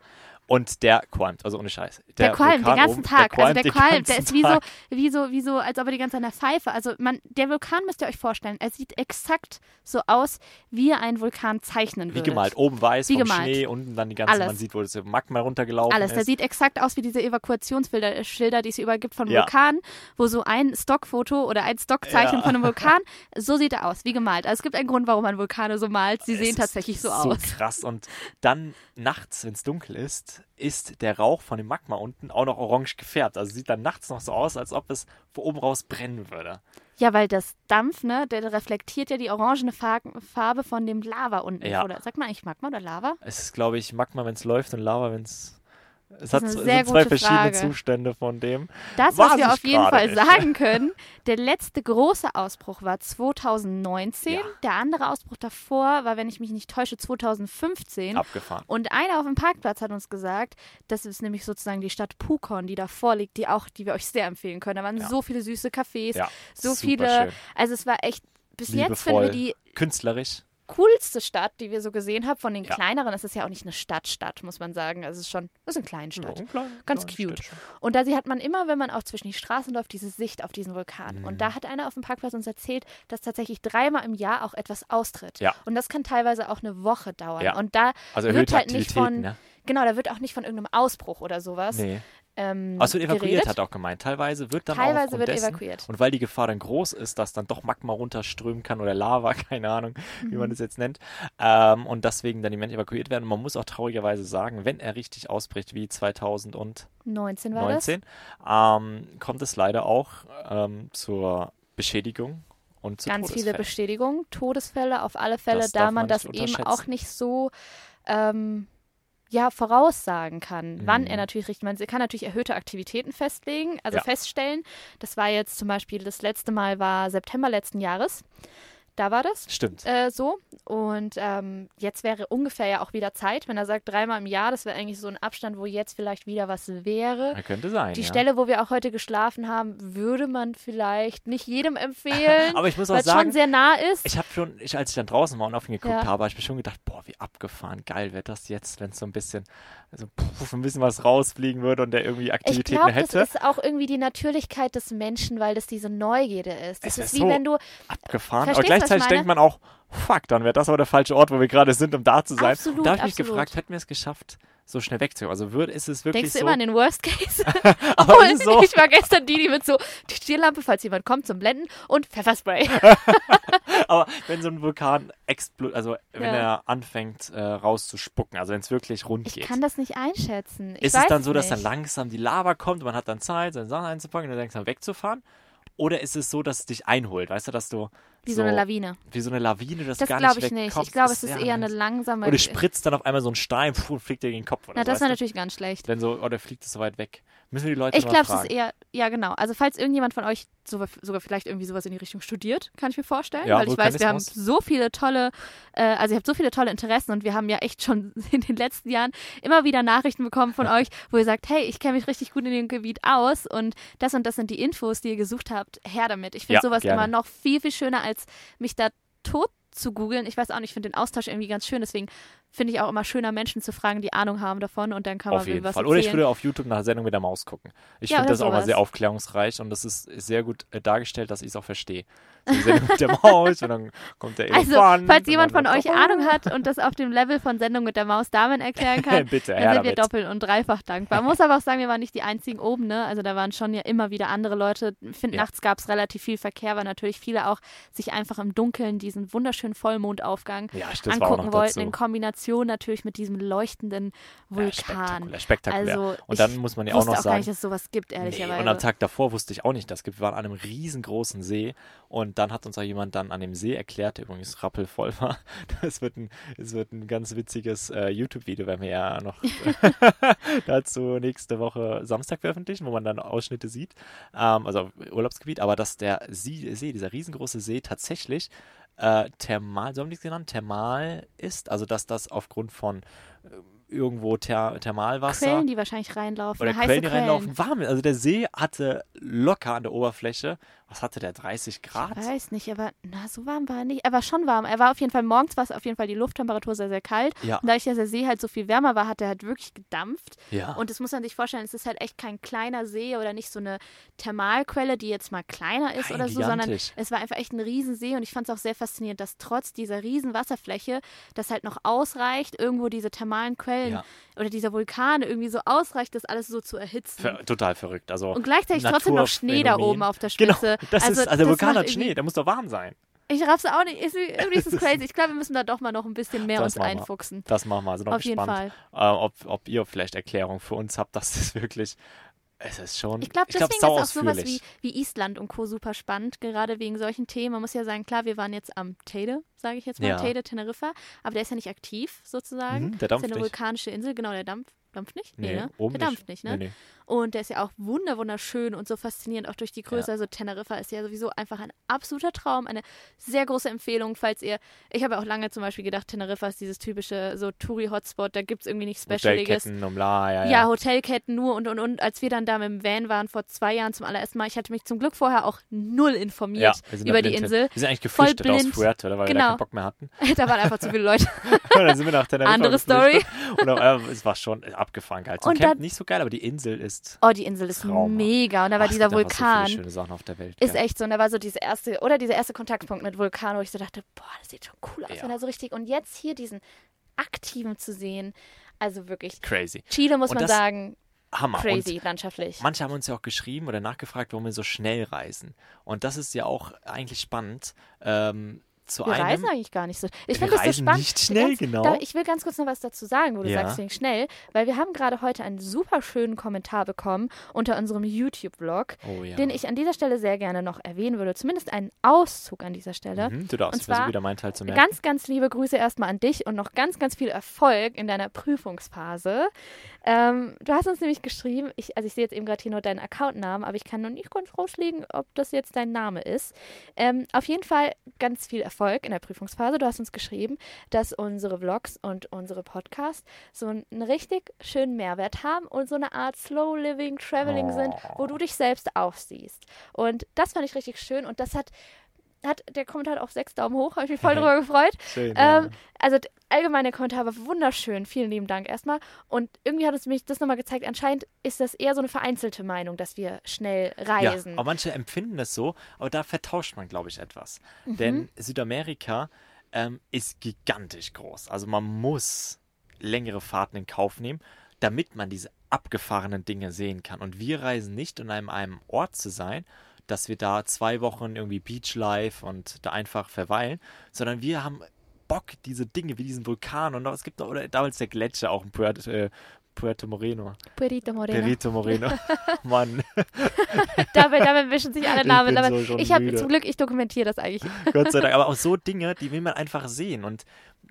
Und der qualmt, also ohne Scheiß. Der, qualmt den Vulkan ganzen oben, Tag. also der den qualmt, der ist wie so, wie so, wie so, als ob er die ganze Zeit an der Pfeife. Also man, der Vulkan müsst ihr euch vorstellen. Er sieht exakt so aus, wie einen Vulkan zeichnen Wie würdet. gemalt, oben weiß Wie vom gemalt. Schnee, unten dann die ganze, Alles. man sieht, wo das Magma runtergelaufen Alles. Der ist. sieht exakt aus wie diese Evakuationsschilder, äh, Schilder, die es überall gibt von Ja. Vulkanen, wo so ein Stockfoto oder ein Stockzeichen Ja. von einem Vulkan, so sieht er aus, wie gemalt. Also es gibt einen Grund, warum man Vulkane so malt. Sie Es sehen tatsächlich so, so aus. krass. Und dann nachts, wenn es dunkel ist, ist der Rauch von dem Magma unten auch noch orange gefärbt. Also sieht dann nachts noch so aus, als ob es von oben raus brennen würde. Ja, weil das Dampf, ne, der reflektiert ja die orangene Fa- Farbe von dem Lava unten. Ja. Oder sagt man eigentlich Magma oder Lava? Es ist, glaube ich, Magma, wenn es läuft und Lava, wenn es. Es hat sehr zwei verschiedene Frage. Zustände von dem. Das, was wir auf jeden Fall nicht. sagen können, der letzte große Ausbruch war 2019. Ja. Der andere Ausbruch davor war, wenn ich mich nicht täusche, 2015. Abgefahren. Und einer auf dem Parkplatz hat uns gesagt, das ist nämlich sozusagen die Stadt Pukon, die davor liegt, die auch, die wir euch sehr empfehlen können. Da waren Ja. so viele süße Cafés, Ja, so super viele. schön. Also es war echt bis jetzt finden Liebevoll. wir die Künstlerisch. Coolste Stadt, die wir so gesehen haben. Von den Ja. kleineren, es ist ja auch nicht eine Stadtstadt, muss man sagen. Also es ist schon, es ist eine Kleinstadt. Ja, klein- Ganz klein cute. Städtchen. Und da sie hat man immer, wenn man auch zwischen die Straßen läuft, diese Sicht auf diesen Vulkan. Mhm. Und da hat einer auf dem Parkplatz uns erzählt, dass tatsächlich dreimal im Jahr auch etwas austritt. Ja. Und das kann teilweise auch eine Woche dauern. Ja. Und da Also wird halt nicht von, ne? genau, da wird auch nicht von irgendeinem Ausbruch oder sowas. Nee. Ähm, es wird evakuiert, geredet. hat er auch gemeint. Teilweise wird dann auch Teilweise aufgrund wird dessen, evakuiert. Und weil die Gefahr dann groß ist, dass dann doch Magma runterströmen kann oder Lava, keine Ahnung, wie Mhm. man das jetzt nennt. Ähm, und deswegen dann die Menschen evakuiert werden. Und man muss auch traurigerweise sagen, wenn er richtig ausbricht wie 2019, 19 war das. ähm, kommt es leider auch ähm, zur Beschädigung und zu Ganz viele. Bestätigungen, Todesfälle auf alle Fälle, Das da man das eben auch nicht so, ähm, ja voraussagen kann, wann er Mhm. natürlich richtig, man kann natürlich erhöhte Aktivitäten festlegen, also Ja. feststellen. Das war jetzt zum Beispiel, das letzte Mal war September letzten Jahres. Da war das Stimmt. äh, so. Und ähm, jetzt wäre ungefähr ja auch wieder Zeit, wenn er sagt dreimal im Jahr, das wäre eigentlich so ein Abstand, wo jetzt vielleicht wieder was wäre. Ja, könnte sein. Die ja. Stelle, wo wir auch heute geschlafen haben, würde man vielleicht nicht jedem empfehlen, Aber ich muss auch es schon sagen, sehr nah ist. ich habe schon, ich, als ich dann draußen war und auf ihn geguckt Ja. habe, habe ich mir schon gedacht, boah, wie abgefahren, geil wäre das jetzt, wenn es so ein bisschen, also puff, ein bisschen was rausfliegen würde und der irgendwie Ich Aktivitäten glaube, das hätte. ist auch irgendwie die Natürlichkeit des Menschen, weil das diese Neugierde ist. Das Es ist ist wie so wenn du abgefahren. Aber ich gleichzeitig denkt man auch, fuck, dann wäre das aber der falsche Ort, wo wir gerade sind, um da zu sein. Absolut, und da habe ich mich gefragt, hätten wir es geschafft, so schnell wegzukommen? Also würde, ist es wirklich denkst du so? immer an den Worst Case. aber Obwohl, so? Ich war gestern die, die mit so die Stirnlampe, falls jemand kommt, zum Blenden und Pfefferspray. Aber wenn so ein Vulkan explodiert, also wenn Ja. er anfängt äh, rauszuspucken, also wenn es wirklich rund Ich geht. kann das nicht einschätzen. Ich ist weiß es dann so, dass nicht. dann langsam die Lava kommt und man hat dann Zeit, seine Sachen einzupacken und dann langsam wegzufahren? Oder ist es so, dass es dich einholt, weißt du, dass du Wie so, eine Lawine. wie so eine Lawine, Das du gar glaube nicht ich nicht. Ich glaube, Das es ist eher eine ganz- langsame. Oder spritzt dann auf einmal so ein Stein pfuh, und fliegt dir gegen den Kopf oder Na, so, das wäre du? natürlich ganz schlecht. Wenn so, oder fliegt es so weit weg. Müssen wir die Leute Ich glaube, es ist eher, ja genau. Also falls irgendjemand von euch sogar, sogar vielleicht irgendwie sowas in die Richtung studiert, kann ich mir vorstellen. Ja, weil ich weiß, wir haben so viele tolle, äh, also ihr habt so viele tolle Interessen und wir haben ja echt schon in den letzten Jahren immer wieder Nachrichten bekommen von euch, wo ihr sagt, hey, ich kenne mich richtig gut in dem Gebiet aus und das und das sind die Infos, die ihr gesucht habt. Her damit. Ich finde Ja, sowas gerne. immer noch viel, viel schöner, als mich da tot zu googeln. Ich weiß auch nicht, ich finde den Austausch irgendwie ganz schön, deswegen finde ich auch immer schöner, Menschen zu fragen, die Ahnung haben davon und dann kann man Auf jeden was Fall. Oder ich würde auf YouTube nach der Sendung mit der Maus gucken. Ich Ja, finde das auch mal sowas. sehr aufklärungsreich und das ist sehr gut äh, dargestellt, dass ich es auch verstehe. So die Sendung mit der Maus und dann kommt der Also, Elefant. falls und jemand von euch Ahnung hat und das auf dem Level von Sendung mit der Maus Damen erklären kann, Bitte, dann sind wir damit. doppelt und dreifach dankbar. Man muss aber auch sagen, wir waren nicht die einzigen oben, ne? Also da waren schon ja immer wieder andere Leute. Ich finde, Ja. nachts gab es relativ viel Verkehr, weil natürlich viele auch sich einfach im Dunkeln diesen wunderschönen Vollmondaufgang Ja, angucken wollten, in Kombination natürlich mit diesem leuchtenden Ja, Vulkan. spektakulär, spektakulär. Also, und dann muss man ja auch noch auch gar sagen, nicht, dass es sowas gibt, Nee, ehrlicherweise. und am Tag davor wusste ich auch nicht, das gibt. Wir waren an einem riesengroßen See und dann hat uns auch jemand dann an dem See erklärt, der übrigens rappelvoll war. Das wird ein, es wird ein ganz witziges äh, YouTube-Video, werden wir ja noch dazu nächste Woche Samstag veröffentlichen, wo man dann Ausschnitte sieht. Ähm, also Urlaubsgebiet, aber dass der See dieser riesengroße See tatsächlich äh, thermal, so haben die es genannt, thermal ist. Also dass das aufgrund von äh, irgendwo Ther Thermalwasser Quellen, die wahrscheinlich reinlaufen. oder Quellen, die reinlaufen, warm. Also der See hatte locker an der Oberfläche, was hatte der, 30 Grad? Ich weiß nicht, aber na, so warm war er nicht. Er war schon warm. Er war auf jeden Fall, morgens war es auf jeden Fall die Lufttemperatur sehr, sehr kalt. Ja. Und dadurch, dass der See halt so viel wärmer war, hat er halt wirklich gedampft. Ja. Und das muss man sich vorstellen, es ist halt echt kein kleiner See oder nicht so eine Thermalquelle, die jetzt mal kleiner ist Nein, oder so, sondern gigantisch. es war einfach echt ein Riesensee und ich fand es auch sehr faszinierend, dass trotz dieser riesen Wasserfläche das halt noch ausreicht, irgendwo diese thermalen Quellen Ja. oder dieser Vulkan irgendwie so ausreicht, das alles so zu erhitzen. Ver total verrückt. Also und gleichzeitig trotzdem noch Schnee da Naturphänomen. oben auf der Genau, Das ist, also der das Vulkan hat Schnee, der muss doch warm sein. Ich raff's auch nicht. Ist, irgendwie ist es crazy. Ich glaube, wir müssen da doch mal noch ein bisschen mehr Das uns machen wir. einfuchsen. Das machen wir. Also noch Auf jeden gespannt, Fall. äh, ob, ob ihr vielleicht Erklärung für uns habt, dass das wirklich, es ist schon, Ich glaube, glaub, deswegen sau ist auch sowas wie, wie Island und Co. super spannend, gerade wegen solchen Themen. Man muss ja sagen, klar, wir waren jetzt am Teide, sage ich jetzt mal, Ja. Teide, Teneriffa, aber der ist ja nicht aktiv sozusagen. Mhm, der ist ja dampft eine nicht. vulkanische Insel, genau, der dampft. Dampft nicht? Nee, ne? oben der dampft nicht, ne? Nee, nee. Und der ist ja auch wunder wunderschön und so faszinierend, auch durch die Größe. Ja. Also Teneriffa ist ja sowieso einfach ein absoluter Traum, eine sehr große Empfehlung, falls ihr, ich habe ja auch lange zum Beispiel gedacht, Teneriffa ist dieses typische so Touri-Hotspot, da gibt es irgendwie nichts Specialiges. Hotelketten, um la, ja, Ja, ja. Hotelketten nur und und und. Als wir dann da mit dem Van waren vor zwei Jahren zum allerersten Mal, ich hatte mich zum Glück vorher auch null informiert Ja, über die. Insel. Wir sind eigentlich geflüchtet aus. Fuerte, weil wir da Genau. keinen Bock mehr hatten. da waren einfach zu viele Leute. Und dann sind wir nach Teneriffa Andere geflüchtet. Und auf einmal, es war schon Und Camp dann- nicht so geil, aber die Insel ist Oh, die Insel ist Traumhaft. mega. Und da war Ach, es dieser So Vulkan. viele schöne Sachen auf der Welt. Ist gell? echt so. Und da war so diese erste, oder dieser erste Kontaktpunkt mit Vulkan, wo ich so dachte, boah, das sieht schon cool aus, Ja. wenn er so richtig. Und jetzt hier diesen aktiven zu sehen, also wirklich. crazy. Chile muss Und man sagen, Hammer. crazy Und landschaftlich. manche haben uns ja auch geschrieben oder nachgefragt, warum wir so schnell reisen. Und das ist ja auch eigentlich spannend. Ähm, zu wir einem. reisen eigentlich gar nicht so. Ich Wir finde das so spannend. nicht schnell, ganz, genau. Da, ich will ganz kurz noch was dazu sagen, wo du Ja. sagst, wegen schnell, weil wir haben gerade heute einen super schönen Kommentar bekommen unter unserem YouTube-Vlog, oh ja. den ich an dieser Stelle sehr gerne noch erwähnen würde. Zumindest einen Auszug an dieser Stelle. mhm, du darfst, und ich zwar wieder meinen Teil zu merken. Ganz, ganz liebe Grüße erstmal an dich und noch ganz, ganz viel Erfolg in deiner Prüfungsphase. Ähm, du hast uns nämlich geschrieben, ich, also ich sehe jetzt eben gerade hier nur deinen Accountnamen, aber ich kann noch nicht ganz rauslegen, ob das jetzt dein Name ist. Ähm, auf jeden Fall ganz viel Erfolg in der Prüfungsphase. Du hast uns geschrieben, dass unsere Vlogs und unsere Podcasts so einen richtig schönen Mehrwert haben und so eine Art Slow Living, Traveling sind, wo du dich selbst aufsiehst. Und das fand ich richtig schön und das hat hat der Kommentar hat auch sechs Daumen hoch, habe ich mich voll darüber gefreut. Schön, Ähm, ja. also allgemein der Kommentar war wunderschön. Vielen lieben Dank erstmal. Und irgendwie hat es mich das nochmal gezeigt, anscheinend ist das eher so eine vereinzelte Meinung, dass wir schnell reisen. Ja, aber manche empfinden das so, aber da vertauscht man, glaube ich, etwas. Mhm. Denn Südamerika ähm, ist gigantisch groß. Also man muss längere Fahrten in Kauf nehmen, damit man diese abgefahrenen Dinge sehen kann. Und wir reisen nicht, um an einem Ort zu sein, dass wir da zwei Wochen irgendwie Beachlife und da einfach verweilen, sondern wir haben Bock, diese Dinge wie diesen Vulkan und noch, es gibt noch, oder damals der Gletscher auch in Puerto, äh, Puerto Moreno. Perito Moreno. Perito Moreno. Mann, Damit, damit mischen sich alle Ich Namen. Aber so ich habe zum Glück, ich dokumentiere das eigentlich. Gott sei Dank. Aber auch so Dinge, die will man einfach sehen. Und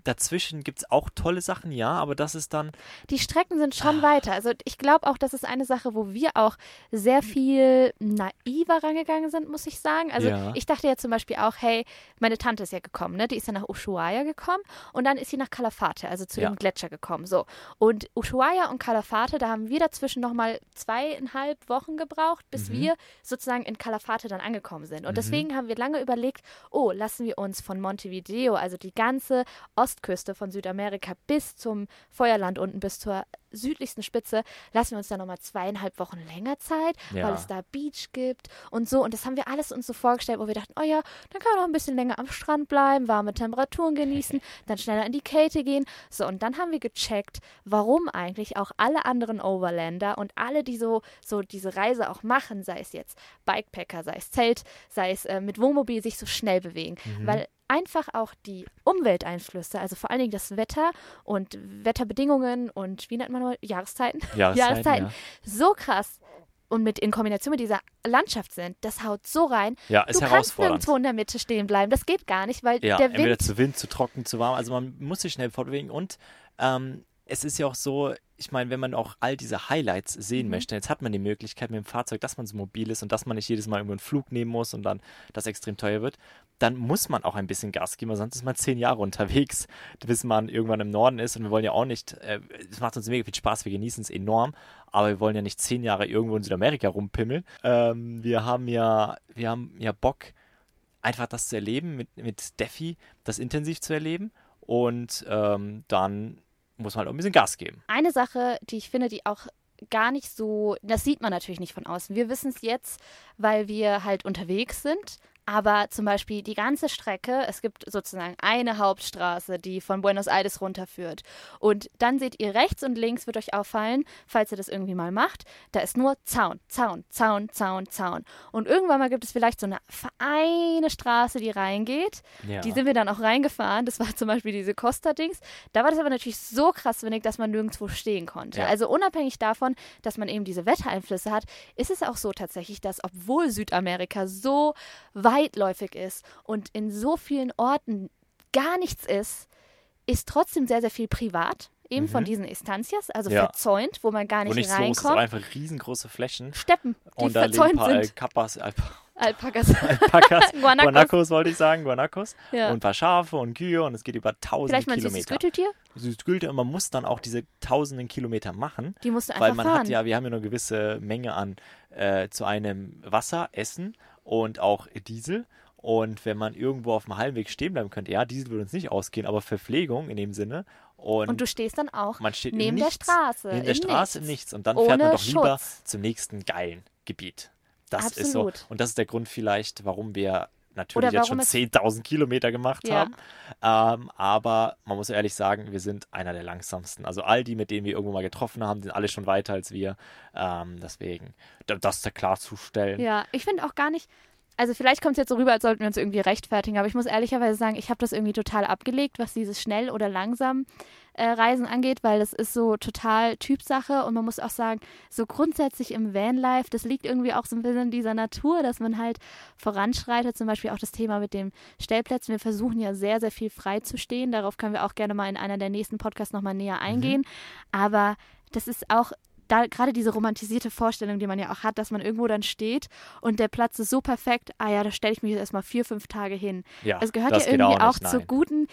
dazwischen gibt es auch tolle Sachen, ja, aber das ist dann, Die Strecken sind Ah. schon weiter. Also ich glaube auch, das ist eine Sache, wo wir auch sehr viel naiver rangegangen sind, muss ich sagen. Also Ja. ich dachte ja zum Beispiel auch, hey, meine Tante ist ja gekommen, ne? Die ist ja nach Ushuaia gekommen und dann ist sie nach Calafate, also zu Ja. dem Gletscher gekommen. So. Und Ushuaia und Calafate, da haben wir dazwischen nochmal zweieinhalb Wochen gebraucht, bis Mhm. wir sozusagen in Calafate dann angekommen sind. Und deswegen haben wir lange überlegt, oh, lassen wir uns von Montevideo, also die ganze Ostküste von Südamerika bis zum Feuerland unten, bis zur südlichsten Spitze, lassen wir uns da nochmal zweieinhalb Wochen länger Zeit, Ja. weil es da Beach gibt und so. Und das haben wir alles uns so vorgestellt, wo wir dachten, oh ja, dann kann man noch ein bisschen länger am Strand bleiben, warme Temperaturen genießen, dann schneller in die Kälte gehen. So, und dann haben wir gecheckt, warum eigentlich auch alle anderen Overlander und alle, die so, so diese Reise auch machen, sei es jetzt Bikepacker, sei es Zelt, sei es äh, mit Wohnmobil, sich so schnell bewegen. Weil einfach auch die Umwelteinflüsse, also vor allen Dingen das Wetter und Wetterbedingungen und wie nennt man noch, Jahreszeiten? Jahreszeiten, ja. so krass und mit in Kombination mit dieser Landschaft sind, das haut so rein. Ja, ist du kannst herausfordernd. nirgendwo in der Mitte stehen bleiben. Das geht gar nicht, weil Ja, der entweder Wind. zu Wind, zu trocken, zu warm. Also man muss sich schnell fortbewegen und ähm, es ist ja auch so, ich meine, wenn man auch all diese Highlights sehen Mhm. möchte, jetzt hat man die Möglichkeit mit dem Fahrzeug, dass man so mobil ist und dass man nicht jedes Mal irgendwo einen Flug nehmen muss und dann das extrem teuer wird, dann muss man auch ein bisschen Gas geben, weil sonst ist man zehn Jahre unterwegs, bis man irgendwann im Norden ist und wir wollen ja auch nicht, äh, es macht uns mega viel Spaß, wir genießen es enorm, aber wir wollen ja nicht zehn Jahre irgendwo in Südamerika rumpimmeln. Ähm, wir haben ja, wir haben ja Bock, einfach das zu erleben, mit, mit Defi das intensiv zu erleben und ähm, dann muss man halt auch ein bisschen Gas geben. Eine Sache, die ich finde, die auch gar nicht so, das sieht man natürlich nicht von außen. Wir wissen es jetzt, weil wir halt unterwegs sind. Aber zum Beispiel die ganze Strecke, es gibt sozusagen eine Hauptstraße, die von Buenos Aires runterführt. Und dann seht ihr rechts und links, wird euch auffallen, falls ihr das irgendwie mal macht, da ist nur Zaun, Zaun, Zaun, Zaun, Zaun. Und irgendwann mal gibt es vielleicht so eine eine Straße, die reingeht. Ja. Die sind wir dann auch reingefahren. Das war zum Beispiel diese Costa-Dings. Da war das aber natürlich so krass windig, dass man nirgendwo stehen konnte. Ja. Also unabhängig davon, dass man eben diese Wettereinflüsse hat, ist es auch so tatsächlich, dass obwohl Südamerika so weitläufig ist und in so vielen Orten gar nichts ist, ist trotzdem sehr, sehr viel privat. Eben von diesen Estancias, also Mhm. Ja. verzäunt, wo man gar Wo nicht, los ist, reinkommt. aber einfach riesengroße Flächen. Steppen, die Und da leben ein verzäunt paar sind. Alpakas, Alp Alpakas. Alpakas Guanacos. Guanacos wollte ich sagen, Guanacos. Ja. Und ein paar Schafe und Kühe und es geht über tausende Vielleicht mal Kilometer. Gürteltier. Süßes Gürtel und man muss dann auch diese tausenden Kilometer machen. Die musst du einfach Weil man fahren. hat ja, wir haben ja eine gewisse Menge an äh, zu einem Wasser, Essen und auch Diesel. Und wenn man irgendwo auf dem Heimweg stehen bleiben könnte, ja, Diesel würde uns nicht ausgehen, aber Verpflegung in dem Sinne. Und, Und du stehst dann auch man steht neben der Straße. Neben der Straße Nichts. Nichts. Und dann Ohne fährt man doch lieber Schutz. zum nächsten geilen Gebiet. Das ist Absolut. so. Und das ist der Grund vielleicht, warum wir natürlich jetzt schon warum es- 10.000 Kilometer gemacht Ja. haben. Ähm, aber man muss ehrlich sagen, wir sind einer der langsamsten. Also all die, mit denen wir irgendwo mal getroffen haben, sind alle schon weiter als wir. Ähm, deswegen, da- das da klarzustellen. Ja, ich finde auch gar nicht, also vielleicht kommt es jetzt so rüber, als sollten wir uns irgendwie rechtfertigen, aber ich muss ehrlicherweise sagen, ich habe das irgendwie total abgelegt, was dieses schnell oder langsam äh, Reisen angeht, weil das ist so total Typsache und man muss auch sagen, so grundsätzlich im Vanlife, das liegt irgendwie auch so ein bisschen in dieser Natur, dass man halt voranschreitet, zum Beispiel auch das Thema mit den Stellplätzen. Wir versuchen ja sehr, sehr viel frei zu stehen, darauf können wir auch gerne mal in einer der nächsten Podcasts nochmal näher Mhm. eingehen, aber das ist auch da gerade diese romantisierte Vorstellung, die man ja auch hat, dass man irgendwo dann steht und der Platz ist so perfekt, ah ja, da stelle ich mich jetzt erstmal vier, fünf Tage hin. Ja, Es gehört ja irgendwie auch, nicht, zur nein. guten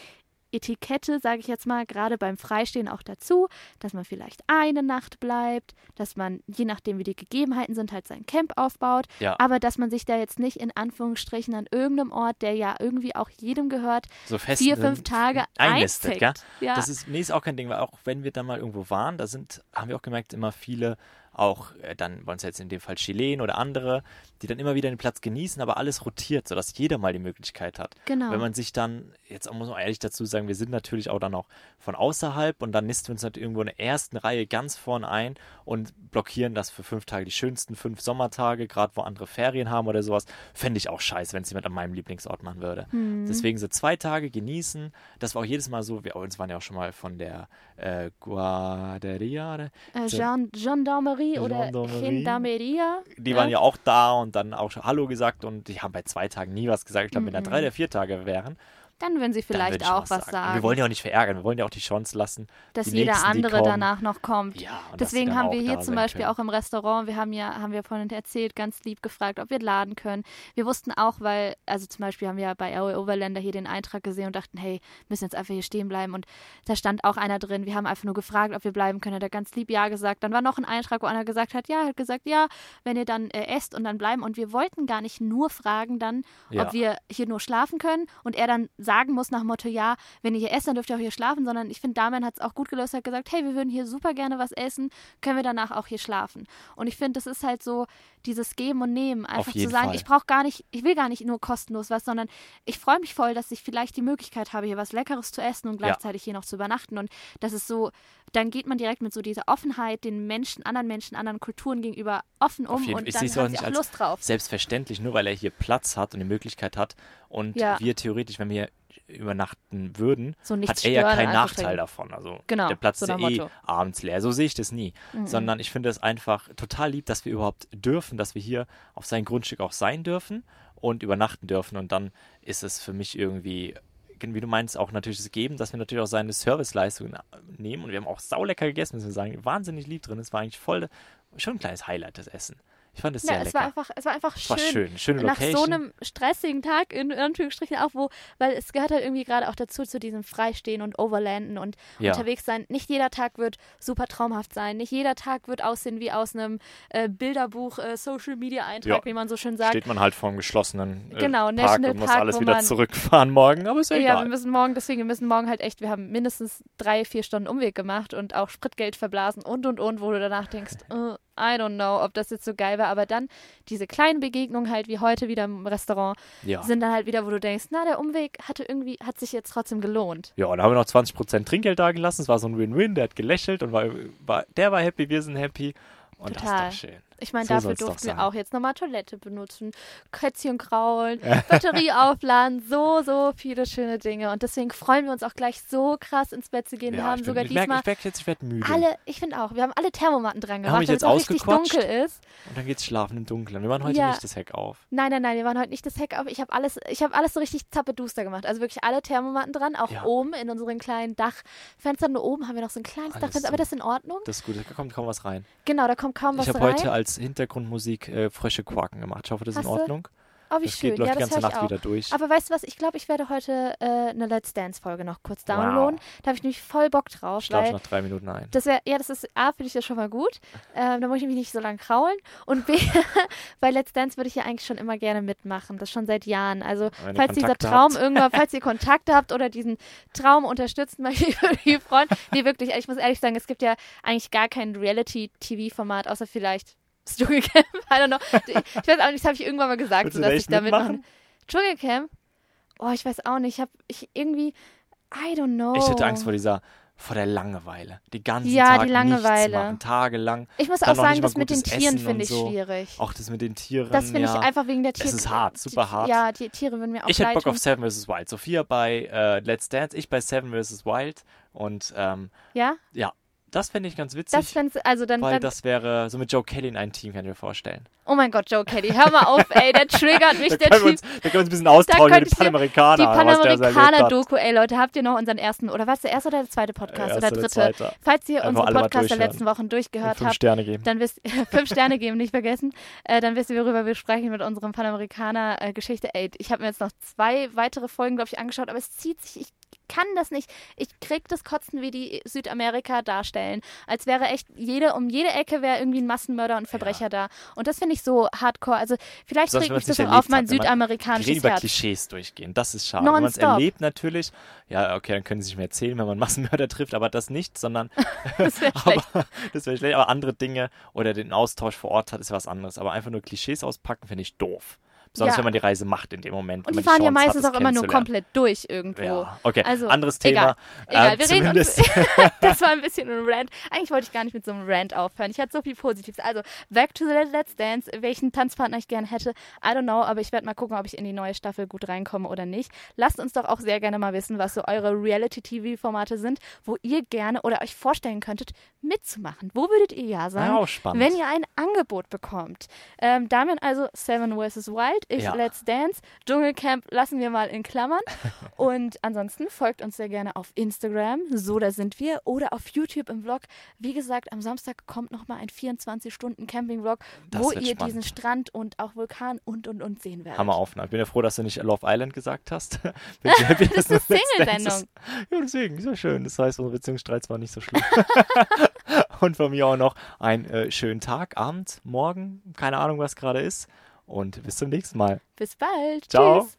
Etikette, sage ich jetzt mal, gerade beim Freistehen auch dazu, dass man vielleicht eine Nacht bleibt, dass man, je nachdem wie die Gegebenheiten sind, halt sein Camp aufbaut, Ja. aber dass man sich da jetzt nicht in Anführungsstrichen an irgendeinem Ort, der ja irgendwie auch jedem gehört, so fest vier, fünf Tage gell? einzeckt. Ja. Das ist, nee, ist auch kein Ding, weil auch wenn wir dann mal irgendwo waren, da sind, haben wir auch gemerkt, immer viele, auch äh, dann wollen es jetzt in dem Fall Chilen oder andere, die dann immer wieder den Platz genießen, aber alles rotiert, sodass jeder mal die Möglichkeit hat. Genau. Wenn man sich dann, jetzt muss man ehrlich dazu sagen, wir sind natürlich auch dann auch von außerhalb und dann nisten wir uns natürlich irgendwo in der ersten Reihe ganz vorne ein und blockieren das für fünf Tage, die schönsten fünf Sommertage, gerade wo andere Ferien haben oder sowas. Fände ich auch scheiße, wenn es jemand an meinem Lieblingsort machen würde. Mhm. Deswegen so zwei Tage genießen. Das war auch jedes Mal so. Wir uns waren ja auch schon mal von der äh, Guarderia. äh, so- Gen Gendarmerie oder. Gendarmeria. Die waren ja auch da und dann auch schon Hallo gesagt und die haben bei zwei Tagen nie was gesagt. Ich glaube, wenn da Mhm. drei oder vier Tage wären, Dann würden sie vielleicht ich auch was sagen. sagen, Wir wollen ja auch nicht verärgern, wir wollen ja auch die Chance lassen. dass jeder Nächsten, andere danach noch kommt. Ja, Deswegen haben wir hier zum Beispiel können. auch im Restaurant, wir haben ja, haben wir vorhin erzählt, ganz lieb gefragt, ob wir laden können. Wir wussten auch, weil, also zum Beispiel haben wir bei Aoi Overlander hier den Eintrag gesehen und dachten, hey, müssen jetzt einfach hier stehen bleiben. Und da stand auch einer drin. Wir haben einfach nur gefragt, ob wir bleiben können. Hat er ganz lieb Ja gesagt. Dann war noch ein Eintrag, wo einer gesagt hat, ja, hat gesagt, ja, wenn ihr dann äh, esst und dann bleiben. Und wir wollten gar nicht nur fragen dann, Ja. ob wir hier nur schlafen können und er dann sagen muss nach Motto, ja, wenn ihr hier esst, dann dürft ihr auch hier schlafen, sondern ich finde, Damian hat es auch gut gelöst, hat gesagt, hey, wir würden hier super gerne was essen, können wir danach auch hier schlafen. Und ich finde, das ist halt so dieses Geben und Nehmen, einfach zu sagen, Fall. ich brauche gar nicht, ich will gar nicht nur kostenlos was, sondern ich freue mich voll, dass ich vielleicht die Möglichkeit habe, hier was Leckeres zu essen und Ja. gleichzeitig hier noch zu übernachten. Und das ist so, dann geht man direkt mit so dieser Offenheit den Menschen, anderen Menschen, anderen Kulturen gegenüber offen um und ich dann sehe es auch haben sie nicht auch Lust drauf. Selbstverständlich, nur weil er hier Platz hat und die Möglichkeit hat und Ja. wir theoretisch, wenn wir übernachten würden, So hat er ja keinen Nachteil davon. Also Genau, der Platz so ist eh Motto. abends leer. So sehe ich das nie. Mhm. Sondern ich finde es einfach total lieb, dass wir überhaupt dürfen, dass wir hier auf sein Grundstück auch sein dürfen und übernachten dürfen. Und dann ist es für mich irgendwie, wie du meinst, auch natürlich das Geben, dass wir natürlich auch seine Serviceleistungen nehmen. Und wir haben auch saulecker gegessen, müssen wir sagen. Wahnsinnig lieb drin. Es war eigentlich voll, schon ein kleines Highlight, das Essen. Ich fand es sehr Ja, es lecker. war einfach, es war einfach es war schön. schön. Schöne nach Location. so einem stressigen Tag, in Anführungsstrichen auch, wo, weil es gehört halt irgendwie gerade auch dazu, zu diesem Freistehen und Overlanden und Ja. unterwegs sein. Nicht jeder Tag wird super traumhaft sein. Nicht jeder Tag wird aussehen wie aus einem äh, Bilderbuch, äh, Social Media Eintrag, Ja. wie man so schön sagt. steht man halt vor einem geschlossenen äh, Genau, Park National und muss Park, alles wieder man- zurückfahren morgen, aber ist ja Ja, egal. wir müssen morgen, deswegen, wir müssen morgen halt echt, wir haben mindestens drei, vier Stunden Umweg gemacht und auch Spritgeld verblasen und und und, wo du danach denkst, äh, I don't know, ob das jetzt so geil war, aber dann diese kleinen Begegnungen halt wie heute wieder im Restaurant ja. sind dann halt wieder, wo du denkst, na, der Umweg hatte irgendwie, hat sich jetzt trotzdem gelohnt. ja, und da haben wir noch 20% Trinkgeld da gelassen. Es war so ein Win-Win. Der hat gelächelt und war, war, der war happy, wir sind happy. Und Total. das ist doch schön. Ich meine, So dafür durften wir auch jetzt nochmal Toilette benutzen, Kätzchen kraulen, Batterie aufladen, so, so viele schöne Dinge. Und deswegen freuen wir uns auch gleich so krass ins Bett zu gehen. wir ja, haben ich bin, sogar ich merke, diesmal ich merke jetzt, ich werde müde. alle, ich finde auch, wir haben alle Thermomatten dran gemacht, damit es auch richtig dunkel ist. Und dann geht's schlafen im Dunkeln. Wir machen heute Ja. nicht das Heck auf. Nein, nein, nein, wir waren heute nicht das Heck auf. Ich habe alles, ich habe alles so richtig zappeduster gemacht. Also wirklich alle Thermomatten dran, auch Ja. oben in unseren kleinen Dachfenstern. Nur oben haben wir noch so ein kleines Alles Dachfenster, so. aber das ist in Ordnung. Das ist gut, da kommt kaum was rein. Genau, da kommt kaum was ich habe rein. heute als Hintergrundmusik äh, Frösche Quaken gemacht. Ich hoffe, das ist Hast in? Ordnung. oh, wie das schön. geht, läuft ja, die ganze Nacht auch. wieder durch. Aber weißt du was? Ich glaube, ich werde heute äh, eine Let's Dance-Folge noch kurz Wow. downloaden. Da habe ich nämlich voll Bock drauf, ich schlafe nach drei Minuten ein. das wäre, ja, das ist, A, finde ich das schon mal gut. Ähm, da muss ich nämlich nicht so lange kraulen. Und B, bei Let's Dance würde ich ja eigentlich schon immer gerne mitmachen. Das schon seit Jahren. Also, ihr falls dieser Kontakte Traum habt. irgendwann, falls ihr Kontakte habt oder diesen Traum unterstützen möchtet, ich würde mich freuen. Nee, wirklich, ich muss ehrlich sagen, es gibt ja eigentlich gar kein Reality-TV-Format, außer vielleicht Dschungelcamp. I don't know. Ich weiß auch nicht, das habe ich irgendwann mal gesagt, so, dass ich damit mitmachen? Dschungelcamp? Oh, ich weiß auch nicht. Ich habe ich irgendwie, I don't know. Ich hätte Angst vor dieser vor der Langeweile. Die ganzen Ja, Tag die Langeweile. nichts machen, tagelang. Ich muss auch sagen, das mit den Tieren finde ich so. schwierig. Auch das mit den Tieren. Das finde ja. ich einfach wegen der Es Tiere. ist hart, super hart. Ja, die Tiere würden mir auch Ich hätte Bock tun. auf Seven vs. Wild. Sophia bei äh, Let's Dance, ich bei Seven vs. Wild. Und ähm, Ja, ja, das fände ich ganz witzig. das fänd's, also dann, weil dann das wäre so mit Joe Kelly in ein Team, kann ich mir vorstellen. oh mein Gott, Joe Kelly, hör mal auf, ey, der triggert mich, Da der Typ. uns, da können wir uns ein bisschen austauschen ich dir- Panamerikaner. Die der. Panamerikaner-Doku, ey Leute, habt ihr noch unseren ersten, oder was, der erste oder der zweite Podcast Erster oder oder dritte? zweiter. Falls ihr Einfach unsere alle mal Podcasts der letzten Wochen durchgehört fünf habt, Sterne geben. dann wisst fünf Sterne geben, nicht vergessen. Äh, dann wisst ihr, worüber wir sprechen mit unserem Panamerikaner-Geschichte. Ey, ich habe mir jetzt noch zwei weitere Folgen, glaube ich, angeschaut, aber es zieht sich. Ich kann das nicht. Ich krieg das Kotzen, wie die Südamerika darstellen. Als wäre echt jede, um jede Ecke wäre irgendwie ein Massenmörder und Verbrecher da. Und das finde ich so hardcore. Also vielleicht mich man's das auch auf mein hat, südamerikanisches reden über Herz. Klischees durchgehen. Das ist schade. Wenn man es erlebt natürlich, ja, okay, dann können sie sich mehr erzählen, wenn man Massenmörder trifft, aber das nicht, sondern Das wäre schlecht. wäre schlecht. Aber andere Dinge oder den Austausch vor Ort hat, ist was anderes. Aber einfach nur Klischees auspacken, finde ich doof. Besonders Ja. wenn man die Reise macht in dem Moment. Und die fahren ja Chance hat, meistens das auch immer nur komplett durch irgendwo. Ja, okay. Also, Anderes Thema. egal. Egal, Ähm, wir reden uns. zumindest- das war ein bisschen ein Rant. Eigentlich wollte ich gar nicht mit so einem Rant aufhören. Ich hatte so viel Positives. Also, back to the Let's Dance. Welchen Tanzpartner ich gerne hätte, I don't know, aber ich werde mal gucken, ob ich in die neue Staffel gut reinkomme oder nicht. Lasst uns doch auch sehr gerne mal wissen, was so eure Reality-TV-Formate sind, wo ihr gerne oder euch vorstellen könntet, mitzumachen. Wo würdet ihr ja sagen? Ja, auch spannend. Wenn ihr ein Angebot bekommt. Ähm, Damian also Seven vs. Wild, ich Ja. Let's Dance, Dschungelcamp lassen wir mal in Klammern. Und ansonsten folgt uns sehr gerne auf Instagram, so da sind wir, oder auf YouTube im Vlog. Wie gesagt, am Samstag kommt nochmal ein 24-Stunden-Camping-Vlog, Das wo ihr spannend. diesen Strand und auch Vulkan und und und sehen werdet. Hammeraufnahme. Ich bin ja froh, dass du nicht Love Island gesagt hast. Bin sehr happy, Das ist eine Single-Sendung. Ja, deswegen, ist ja schön. Das heißt, unsere Beziehungsstreit war nicht so schlimm. Und von mir auch noch einen äh, schönen Tag, Abend, Morgen, keine Ahnung, was gerade ist. Und bis zum nächsten Mal. Bis bald. Ciao. Tschüss.